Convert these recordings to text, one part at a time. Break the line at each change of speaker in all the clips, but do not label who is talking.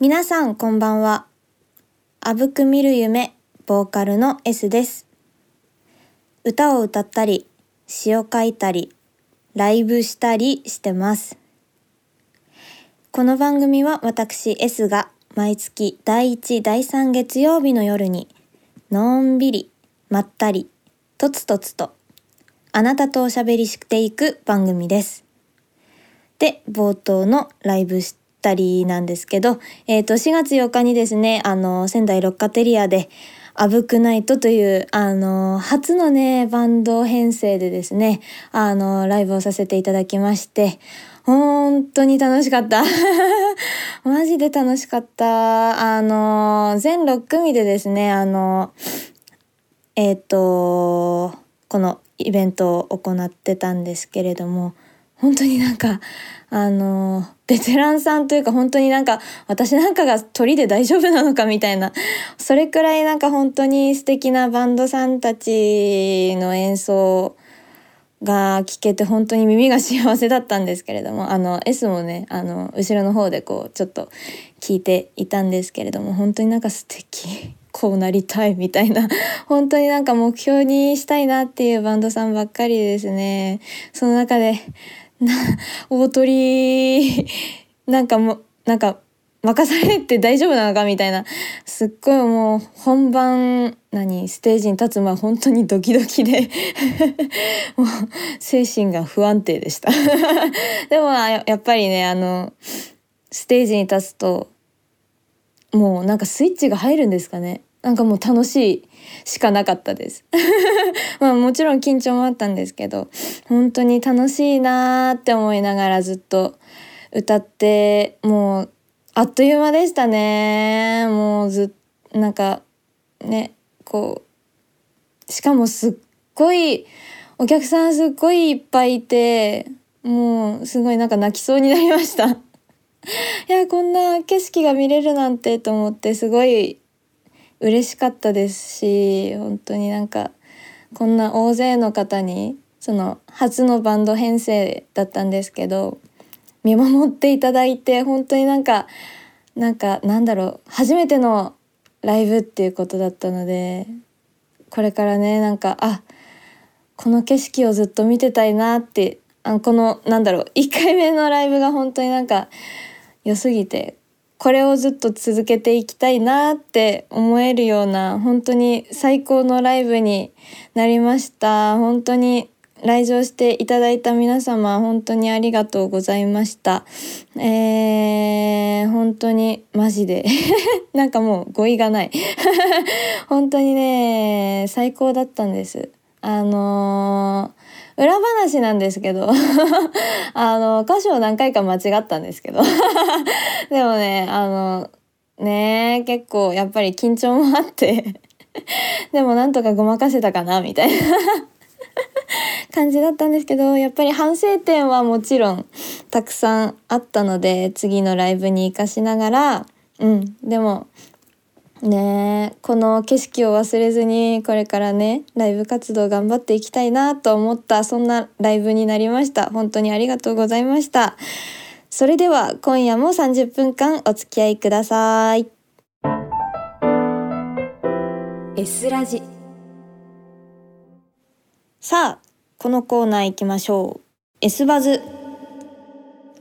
皆さんこんばんは。あぶく見る夢、ボーカルの S です。歌を歌ったり、詩を書いたり、ライブしたりしてます。この番組は私 S が毎月第1、第3月曜日の夜に、のんびり、まったり、とつとつと、あなたとおしゃべりしていく番組です。で、冒頭のライブしたりなんですけど、えっ、と、4月8日にですね、あの、仙台ロッカテリアで、あぶくナイトという、あの、初のね、バンド編成でですね、あの、ライブをさせていただきまして、本当に楽しかった。マジで楽しかった。あの、全6組でですね、あの、えっ、と、このイベントを行ってたんですけれども、本当になんか、あの、ベテランさんというか本当になんか私なんかが鳥で大丈夫なのかみたいな、それくらいなんか本当に素敵なバンドさんたちの演奏が聞けて本当に耳が幸せだったんですけれども、あの S もね、あの後ろの方でこうちょっと聞いていたんですけれども、本当になんか素敵。こうなりたいみたいな本当になんか目標にしたいなっていうバンドさんばっかりですねその中で 大鳥なんかもなんか任されて大丈夫なのかみたいな。すっごいもう本番何ステージに立つ前本当にドキドキで。もう精神が不安定でした。でもやっぱりねあのステージに立つともうなんかスイッチが入るんですかね。なんかもう楽しいしかなかったです。まあもちろん緊張もあったんですけど本当に楽しいなーって思いながらずっと歌ってもうあっという間でしたねもうずなんかねこうしかもすっごいお客さんすっごいいっぱいいてもうすごいなんか泣きそうになりました。いやこんな景色が見れるなんてと思ってすごい嬉しかったですし本当になんかこんな大勢の方にその初のバンド編成だったんですけど見守っていただいて本当になんかなんかなんだろう初めてのライブっていうことだったのでこれからねなんかあこの景色をずっと見てたいなってあこのなんだろう1回目のライブが本当になんか良すぎてこれをずっと続けていきたいなって思えるような本当に最高のライブになりました。本当に来場していただいた皆様本当にありがとうございました。えー、本当にマジで。なんかもう語彙がない。本当にね最高だったんです。あのー裏話なんですけど あの歌詞を何回か間違ったんですけど。でもねあのね結構やっぱり緊張もあって。でもなんとかごまかせたかなみたいな。感じだったんですけどやっぱり反省点はもちろんたくさんあったので次のライブに生かしながら。うんでもねこの景色を忘れずにこれからねライブ活動頑張っていきたいなと思ったそんなライブになりました。本当にありがとうございました。それでは今夜も30分間お付き合いください。S ラジ。さあこのコーナー行きましょう。S バズ。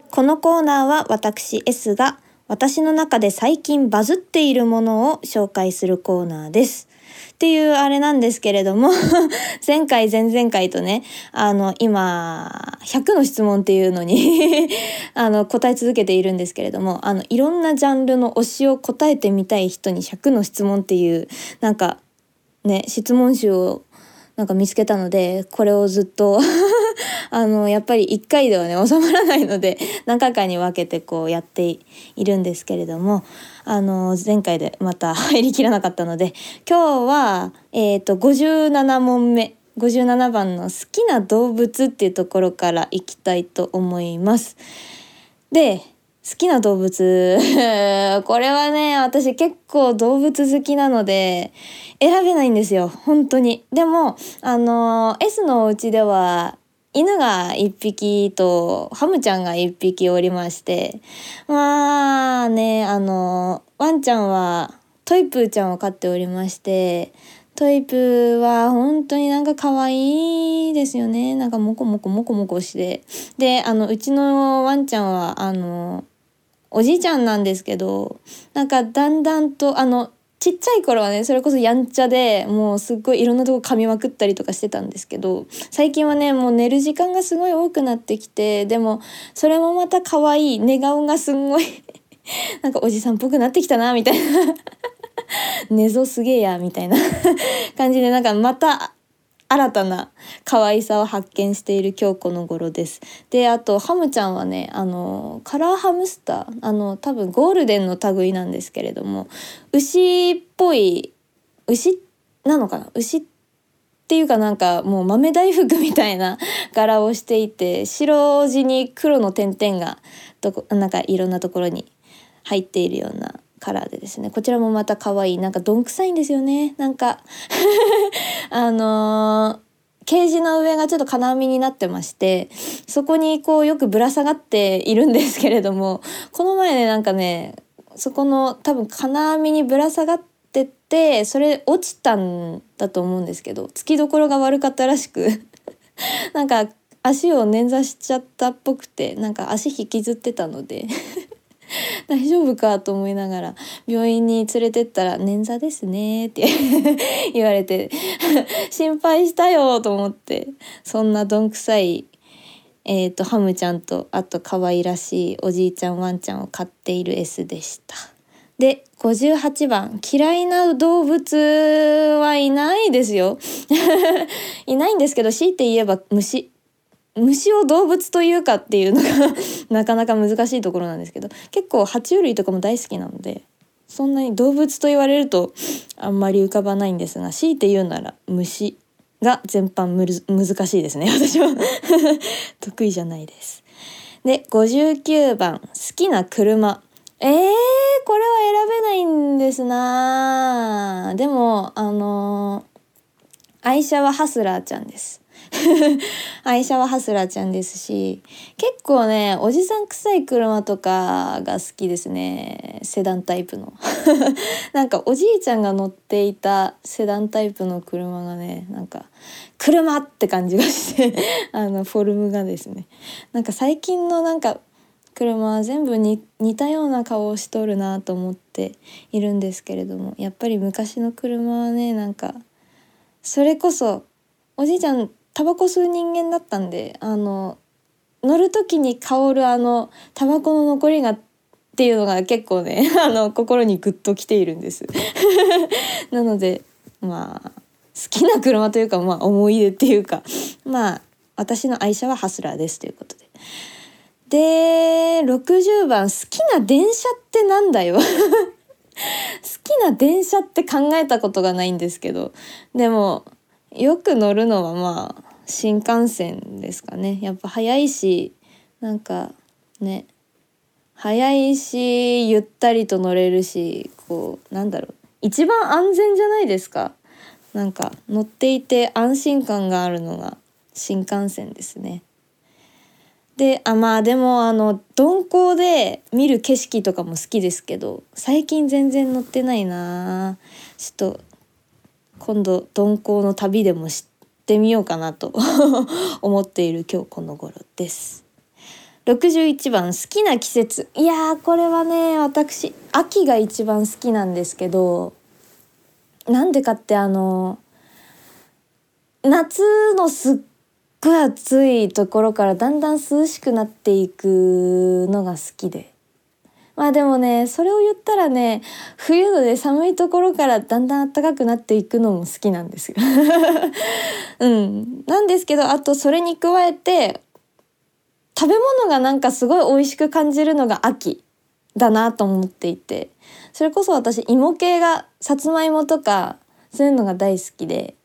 このコーナーは私 S が私の中で最近バズっているものを紹介するコーナーです。っていうあれなんですけれども 前回前々回とねあの今100の質問っていうのに あの答え続けているんですけれどもあのいろんなジャンルの推しを答えてみたい人に100の質問っていうなんかね質問集をなんか見つけたのでこれをずっと あのやっぱり1回ではね収まらないので何回かに分けてこうやっているんですけれどもあの前回でまた 入りきらなかったので今日は、えー、と57問目57番の「好きな動物」っていうところからいきたいと思います。で好きな動物 これはね私結構動物好きなので選べないんですよ本当にでもあの S のお家では犬が1匹とハムちゃんが1匹おりましてまあねあのワンちゃんはトイプーちゃんを飼っておりましてトイプーは本当になんか可愛いですよね。なんかモコモコモコモコして。であのうちのワンちゃんはあのおじいちゃんなんですけどなんかだんだんとあのちっちゃい頃はねそれこそやんちゃでもうすっごいいろんなとこ噛みまくったりとかしてたんですけど最近はねもう寝る時間がすごい多くなってきてでもそれもまた可愛い寝顔がすんごい なんかおじさんっぽくなってきたなみたいな。寝相すげえやみたいな感じでなんかまた新たな可愛さを発見している今日この頃です。であとハムちゃんはねあのカラーハムスターあの多分ゴールデンの類なんですけれども牛っぽい牛なのかな？牛っていうかなんかもう豆大福みたいな 柄をしていて白地に黒の点々がどこなんかいろんなところに入っているようなカラーでですね。こちらもまた可愛い。なんかどんくさいんですよね。なんか あのー、ケージの上がちょっと金網になってましてそこにこうよくぶら下がっているんですけれどもこの前ねなんかねそこの多分金網にぶら下がってってそれ落ちたんだと思うんですけどつきどころが悪かったらしく なんか足を捻挫しちゃったっぽくてなんか足引きずってたので 大丈夫かと思いながら病院に連れてったら「捻挫ですね」って 言われて 心配したよと思ってそんなどんくさい、えーと、ハムちゃんとあと可愛らしいおじいちゃんワンちゃんを飼っている S でした。で58番嫌いな動物はいないですよいないんですけど強いて言えば虫虫を動物というかっていうのが なかなか難しいところなんですけど結構爬虫類とかも大好きなのでそんなに動物と言われるとあんまり浮かばないんですが強いて言うなら虫が全般難しいですね。私は。得意じゃないです。で59番好きな車。えー、これは選べないんですな。でもあのー、愛車はハスラーちゃんです。愛車はハスラーちゃんですし結構ねおじさん臭い車とかが好きですねセダンタイプの。なんかおじいちゃんが乗っていたセダンタイプの車がねなんか車って感じがして あのフォルムがですね。なんか最近のなんか車は全部に似たような顔をしとるなと思っているんですけれどもやっぱり昔の車はねなんかそれこそおじいちゃんタバコ吸う人間だったんであの乗る時に香るあのタバコの残りがっていうのが結構ね あの心にグッときているんです なのでまあ好きな車というかまあ思い出っていうかまあ私の愛車はハスラーですということで。で60番好きな電車ってなんだよ 好きな電車って考えたことがないんですけどでもよく乗るのはまあ新幹線ですかね。やっぱ早いしなんかね早いしゆったりと乗れるしこうなんだろう。一番安全じゃないですか。なんか乗っていて安心感があるのが新幹線ですね。であまあでもあの鈍行で見る景色とかも好きですけど最近全然乗ってないなちょっと今度鈍行の旅でも知ってみようかなと 思っている今日この頃です。61番好きな季節いやーこれはね私秋が一番好きなんですけどなんでかってあの夏のすっごい暑いところからだんだん涼しくなっていくのが好きでまあでもねそれを言ったらね冬のね寒いところからだんだん暖かくなっていくのも好きなんですよ。うん、なんですけどあとそれに加えて食べ物がなんかすごい美味しく感じるのが秋だなと思っていてそれこそ私芋系がさつまいもとかそういうのが大好きで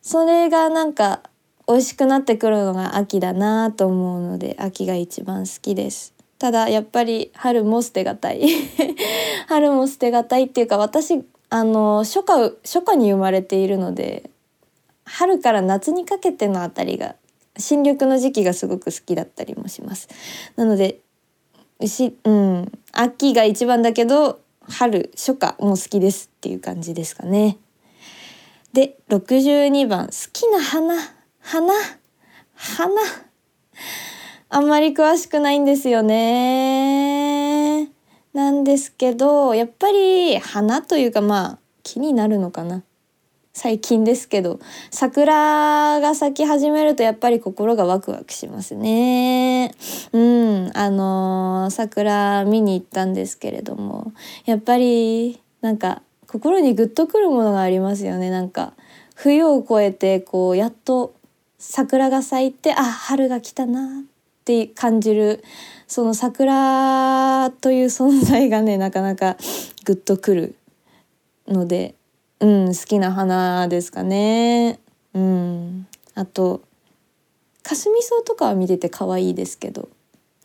それがなんか美味しくなってくるのが秋だなと思うので秋が一番好きです。ただやっぱり春も捨てがたい。春も捨てがたいっていうか私あの初夏初夏に生まれているので春から夏にかけてのあたりが新緑の時期がすごく好きだったりもします。なのでしうん秋が一番だけど春初夏も好きですっていう感じですかね。で62番好きな花花花。あんまり詳しくないんですよね。なんですけどやっぱり花というかまあ気になるのかな。最近ですけど桜が咲き始めるとやっぱり心がワクワクしますね。うんあのー、桜見に行ったんですけれどもやっぱりなんか心にグッとくるものがありますよね。なんか冬を越えてこうやっと桜が咲いてあ春が来たなっって感じる。その桜という存在がねなかなかグッとくるのでうん好きな花ですかね。うん。あとかすみ草とかは見てて可愛いですけど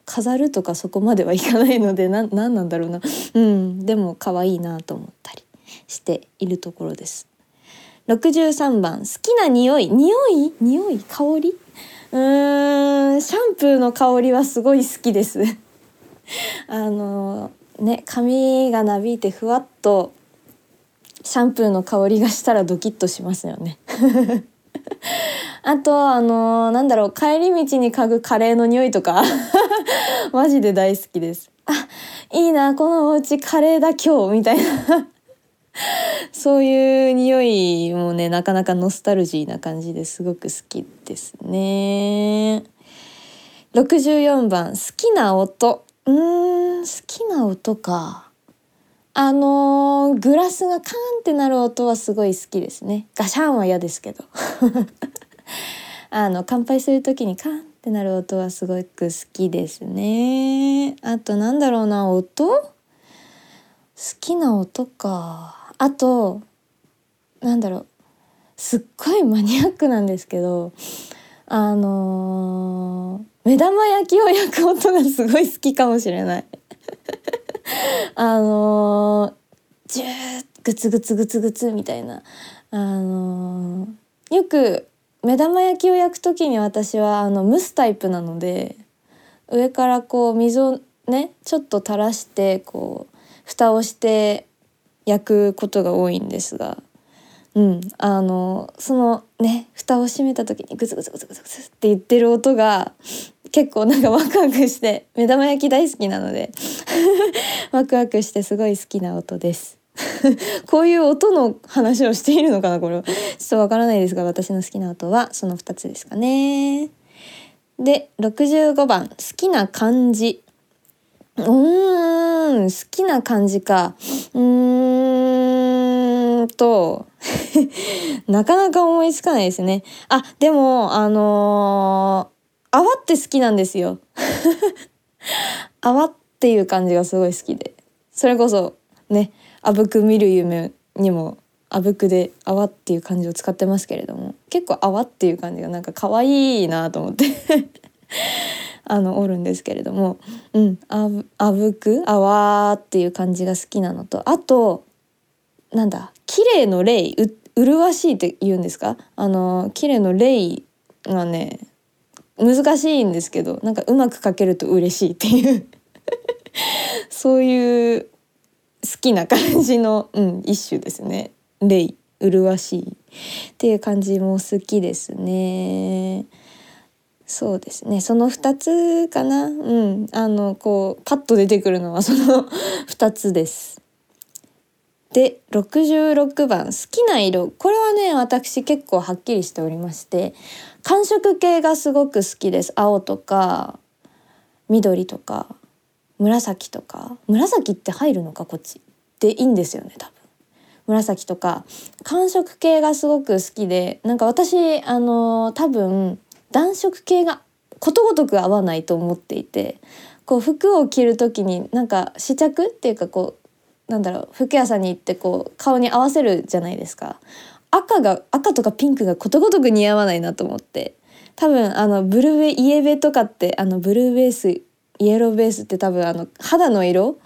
飾るとかそこまではいかないのでな何なんだろうな。うん。でも可愛いなと思ったりしているところです。63番好きな匂い。匂い？匂い？香り？うんシャンプーの香りはすごい好きです。あのね髪がなびいてふわっとシャンプーの香りがしたらドキッとしますよね。あとあのー、なんだろう帰り道に嗅ぐカレーの匂いとか マジで大好きです。あいいなこのお家カレーだ今日みたいな。そういう匂いもねなかなかノスタルジーな感じですごく好きですね。64番好きな音。うーん好きな音か。あのー、グラスがカーンってなる音はすごい好きですね。ガシャンは嫌ですけど。あの乾杯する時にカーンってなる音はすごく好きですね。あとなんだろうな音？好きな音か。あとなんだろう。すっごいマニアックなんですけどあのー、目玉焼きを焼く音がすごい好きかもしれない。あのー、ジューグツグツグツグツみたいな。あのー、よく目玉焼きを焼く時に私はあの蒸すタイプなので上からこう水をねちょっと垂らしてこう蓋をして焼くことが多いんですが、うん、あのそのね蓋を閉めた時にグツグツグツグツグツって言ってる音が結構なんかワクワクして目玉焼き大好きなので ワクワクしてすごい好きな音です。こういう音の話をしているのかなこれちょっとわからないですが私の好きな音はその2つですかね。で65番好きな漢字。うーん好きな漢字か。うーんと なかなか思いつかないですね。あでもあのー泡って好きなんですよ。泡っていう感じがすごい好きで。それこそねあぶく見る夢にもあぶくで泡っていう漢字を使ってますけれども結構泡っていう感じがなんか可愛いなと思って。あのおるんですけれどもうんあぶあぶく泡っていう感じが好きなのとあとなんだ綺麗の霊う麗しいって言うんですか？あの綺麗の霊がね難しいんですけどなんかうまく書けると嬉しいっていう そういう好きな感じの、うん、一種ですね。レイ麗しいっていう感じも好きですね。そうですね。その2つかな。うん。あのこうパッと出てくるのはその 2つです。で66番好きな色。これはね私結構はっきりしておりまして寒色系がすごく好きです。青とか緑とか紫とか。紫って入るのかこっち。でいいんですよね多分。紫とか。寒色系がすごく好きでなんか私あの多分暖色系がことごとく合わないと思っていてこう服を着る時になんか試着っていうかこうなんだろう服屋さんに行ってこう顔に合わせるじゃないですか。赤が赤とかピンクがことごとく似合わないなと思って。多分あのブルーベイエベとかってあのブルーベースイエローベースって多分あの肌の色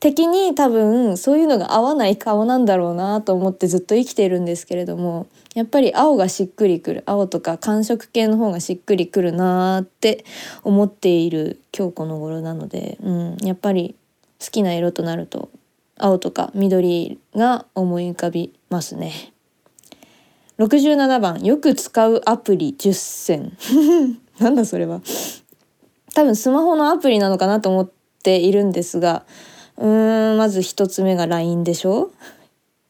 的に多分そういうのが合わない顔なんだろうなと思ってずっと生きてるんですけれどもやっぱり青がしっくりくる青とか寒色系の方がしっくりくるなって思っている今日この頃なので、うん、やっぱり好きな色となると青とか緑が思い浮かびますね。67番よく使うアプリ10選 なんだそれは多分スマホのアプリなのかなと思っているんですがうーんまず1つ目が LINE でしょ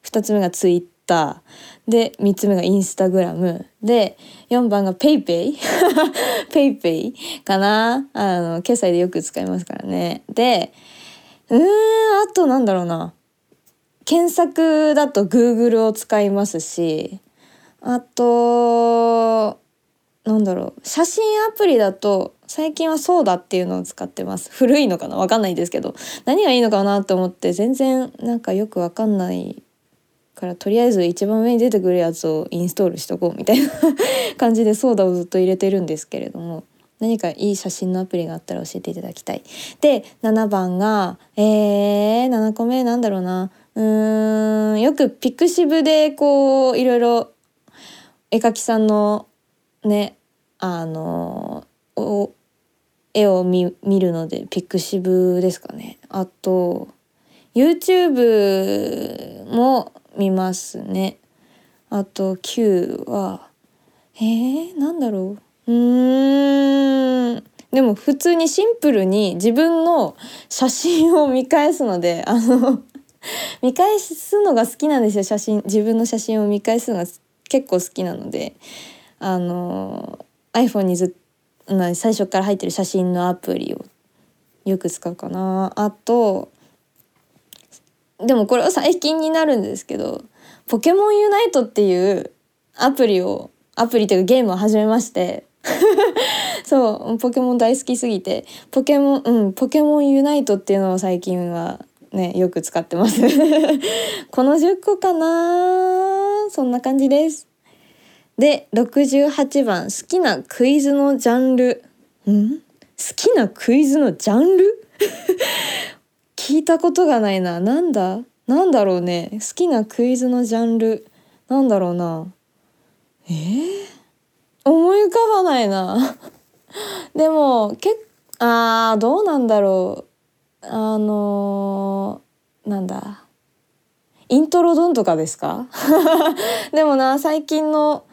？2つ目が Twitter で3つ目が Instagram で4番が PayPay PayPay かな？あの決済でよく使いますからね。でうーんあとなんだろうな。検索だと Google を使いますしあとなんだろう。写真アプリだと最近はそうだっていうのを使ってます。古いのかな？わかんないんですけど。何がいいのかなと思って全然なんかよくわかんないからとりあえず一番上に出てくるやつをインストールしとこうみたいな感じで SODA をずっと入れてるんですけれども。何かいい写真のアプリがあったら教えていただきたい。で7番がえー、7個目なんだろうな。うーんよく pixiv でこういろいろ絵描きさんのねあの絵を見るので pixiv ですかね。あと YouTube も見ますね。あと9はえー、なんだろう。うーん。でも普通にシンプルに自分の写真を見返すので あの見返すのが好きなんですよ写真。自分の写真を見返すのが結構好きなのであの iPhone にずっと最初から入ってる写真のアプリをよく使うかな。あとでもこれは最近になるんですけどポケモンユナイトっていうアプリをアプリというかゲームを始めまして そうポケモン大好きすぎてポケモンうんポケモンユナイトっていうのを最近はねよく使ってます。この10個かなそんな感じです。で68番好きなクイズのジャンル。ん？好きなクイズのジャンル？聞いたことがないな。なんだ？なんだろうね。好きなクイズのジャンル。なんだろうな。え？ー、思い浮かばないな。でもけあーどうなんだろう。あのー、なんだ？イントロドンとかですか？でもな最近の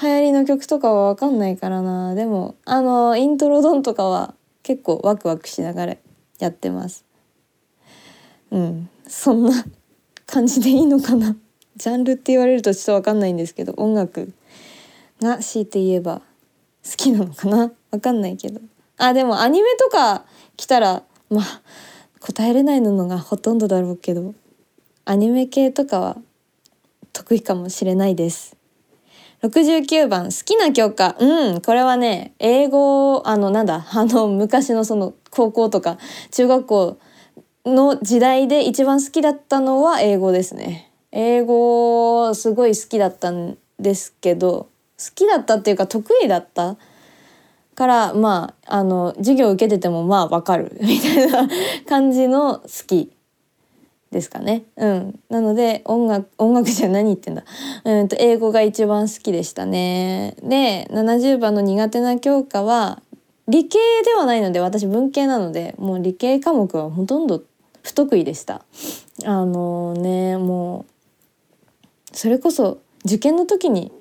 流行りの曲とかは分かんないからな。でもあのイントロドンとかは結構ワクワクしながらやってます。うん。そんな感じでいいのかな。ジャンルって言われるとちょっと分かんないんですけど音楽が強いて言えば好きなのかな。分かんないけど。あでもアニメとか来たらまあ答えれないのがほとんどだろうけどアニメ系とかは得意かもしれないです。69番好きな教科。うんこれはね英語あのなんだあの昔のその高校とか中学校の時代で一番好きだったのは英語ですね。英語すごい好きだったんですけど好きだったっていうか得意だった？からまああの授業受けててもまあわかる。みたいな感じの好き。ですかね。うん、なので音楽音楽じゃ何言ってんだ、うんと英語が一番好きでしたね。で70番の苦手な教科は理系ではないので私文系なのでもう理系科目はほとんど不得意でした。あのねもうそれこそ受験の時に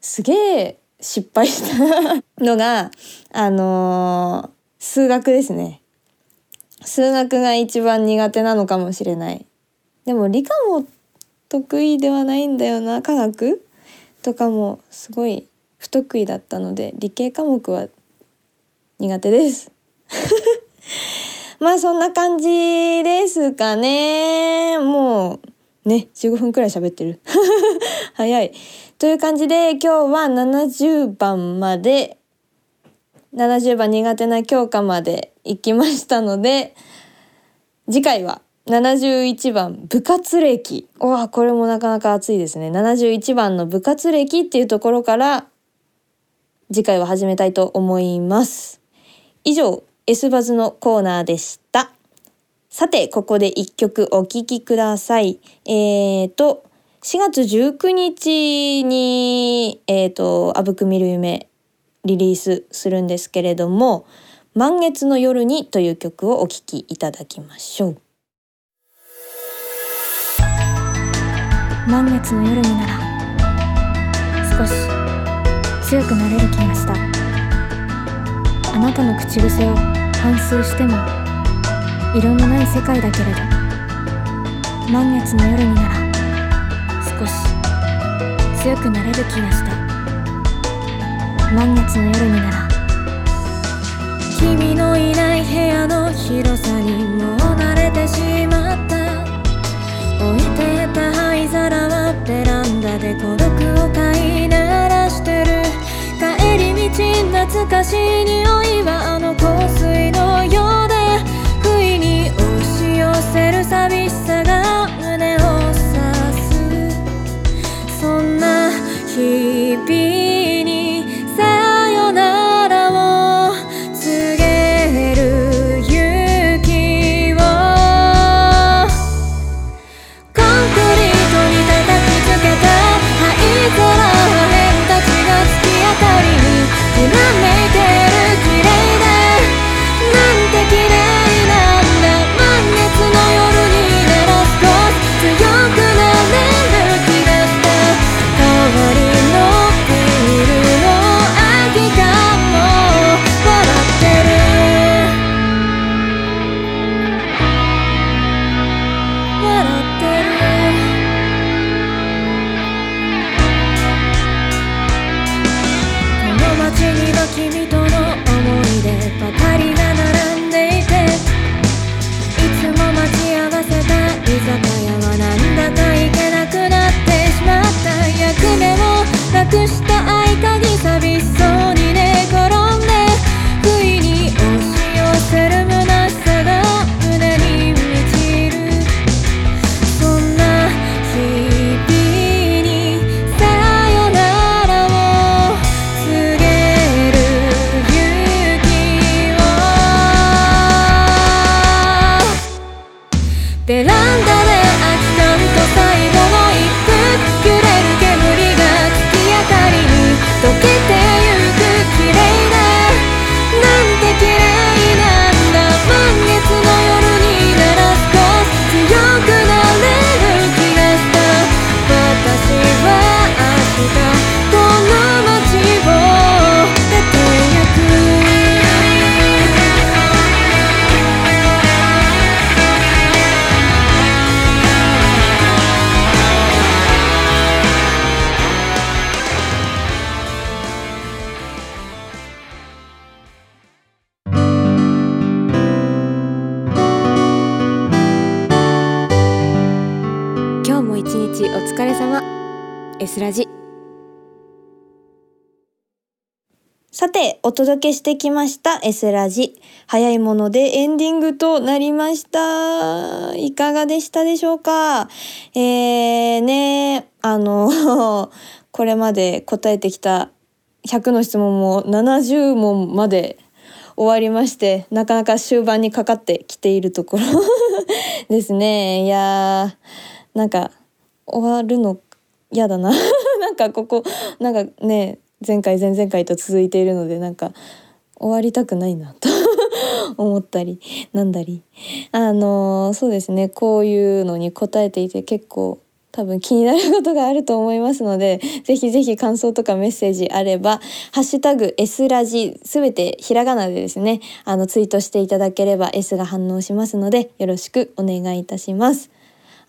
すげえ失敗したのがあのー、数学ですね数学が一番苦手なのかもしれない。でも理科も得意ではないんだよな科学とかもすごい不得意だったので理系科目は苦手です。まあそんな感じですかね。もうね15分くらい喋ってる。早い。という感じで今日は70番まで70番苦手な教科まで行きましたので次回は71番部活歴。わこれもなかなか熱いですね。71番の部活歴っていうところから次回は始めたいと思います。以上
S バズのコーナーでした。さてここで一曲お聴きください。えーと4月19日にえーと「あぶく見る夢」リリースするんですけれども「満月の夜に」という曲をお聴きいただきましょう。
満月の夜になら少し強くなれる気がした。あなたの口癖を反芻しても色のない世界だけれど満月の夜になら少し強くなれる気がした。満月の夜になら。君のいない部屋の広さにもう慣れてしまった。置いてた灰皿はベランダで孤独を飼いならしてる。帰り道懐かしい匂いはあの香水のようで。不意に押し寄せる寂し様 S ラジ
さて、お届けしてきました S ラジ。早いものでエンディングとなりました。いかがでしたでしょうか？えー、ね、あの、これまで答えてきた100の質問も70問まで終わりまして、なかなか終盤にかかってきているところ ですね。いやー、なんか、終わるの嫌だな。なんかここ、なんかね、前回前々回と続いているので、なんか終わりたくないなと 思ったり、なんだり。あのそうですね、こういうのに答えていて結構多分気になることがあると思いますので、ぜひぜひ感想とかメッセージあれば、ハッシュタグ S ラジ、すべてひらがなでですね、あのツイートしていただければ S が反応しますので、よろしくお願いいたします。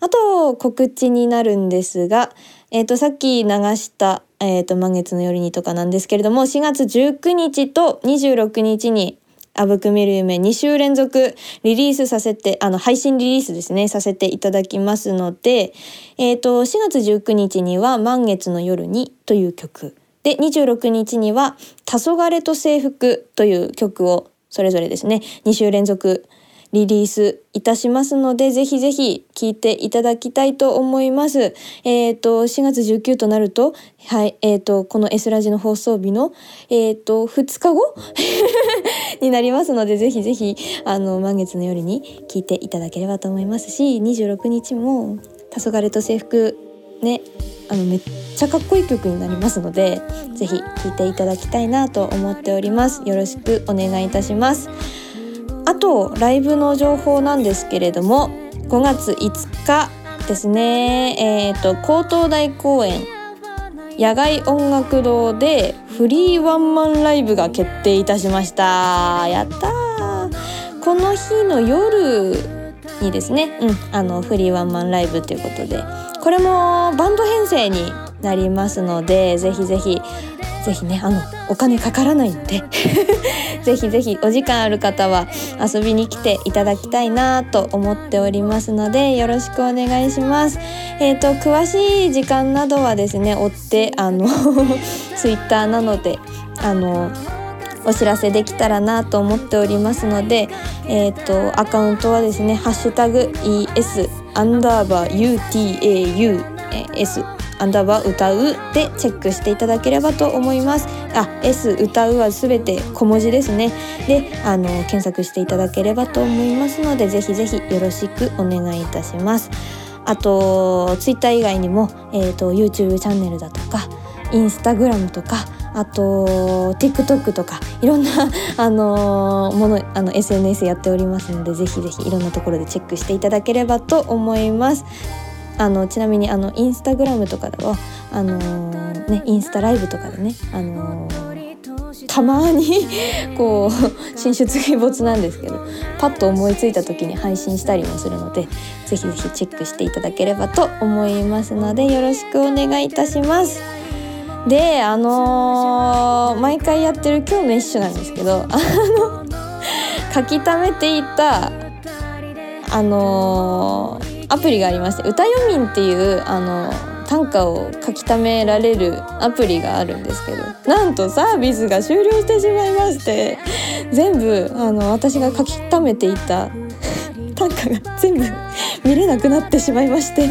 あと告知になるんですが、えっ、とさっき流したえっ、と満月の夜にとかなんですけれども、4月19日と26日にあぶく見る夢2週連続リリースさせて、あの配信リリースですね、させていただきますので、えっ、と4月19日には満月の夜にという曲。で、26日には黄昏と制服という曲をそれぞれですね、2週連続リリースいたしますので、ぜひぜひ聴いていただきたいと思います。えっ、と、4月19となると、はい、えっ、と、この S ラジの放送日の、えっ、と、2日後？
になりますのでぜひぜひあの満月の夜に聞いていただければと思いますし26日も「黄昏と制服」ねあのめっちゃかっこいい曲になりますのでぜひ聴いていただきたいなと思っております。よろしくお願いいたします。あとライブの情報なんですけれども5月5日ですね。えっ、ー、と高等大公園野外音楽堂でフリーワンマンライブが決定いたしました。やったこの日の夜にですね、うん、あのフリーワンマンライブということでこれもバンド編成になりますのでぜひぜひぜひねあのお金かからないので ぜひぜひお時間ある方は遊びに来ていただきたいなと思っておりますのでよろしくお願いします。えっ、ー、と詳しい時間などはですね追ってあの ツイッターなのであのお知らせできたらなと思っておりますので、えっ、ー、とアカウントはですね「ハッシュタグ #ES アンダーバー UTAUS」アンダーバー歌う？でチェックしていただければと思います。あ S 歌うはすべて小文字ですね。であの検索していただければと思いますのでぜひぜひよろしくお願いいたします。あと Twitter 以外にも、えーと、YouTube チャンネルだとか Instagram とかあと TikTok とかいろんな あのものあの SNS やっておりますのでぜひぜひいろんなところでチェックしていただければと思います。あのちなみにあのインスタグラムとかではあのー、ねインスタライブとかでねあのー、たまに こう進出鬼没なんですけどパッと思いついた時に配信したりもするのでぜひぜひチェックしていただければと思いますのでよろしくお願いいたします。であのー、毎回やってる今日の一種なんですけどあの書き溜めていたあのーアプリがありまして歌よみんっていうあの短歌を書き溜められるアプリがあるんですけどなんとサービスが終了してしまいまして全部あの私が書き溜めていた 短歌が全部見れなくなってしまいまして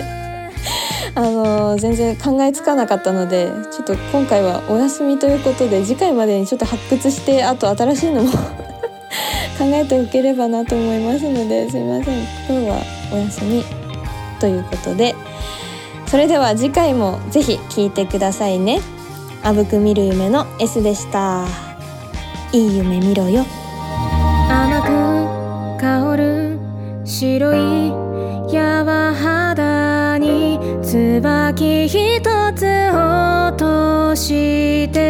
あの全然考えつかなかったのでちょっと今回はお休みということで次回までにちょっと発掘してあと新しいのも 考えておければなと思いますのですいません。今日はお休み。ということでそれでは次回もぜひ聞いてくださいね。あぶく見る夢の S でした。いい夢見ろよ。
甘く香る白い柔肌に椿一つ落として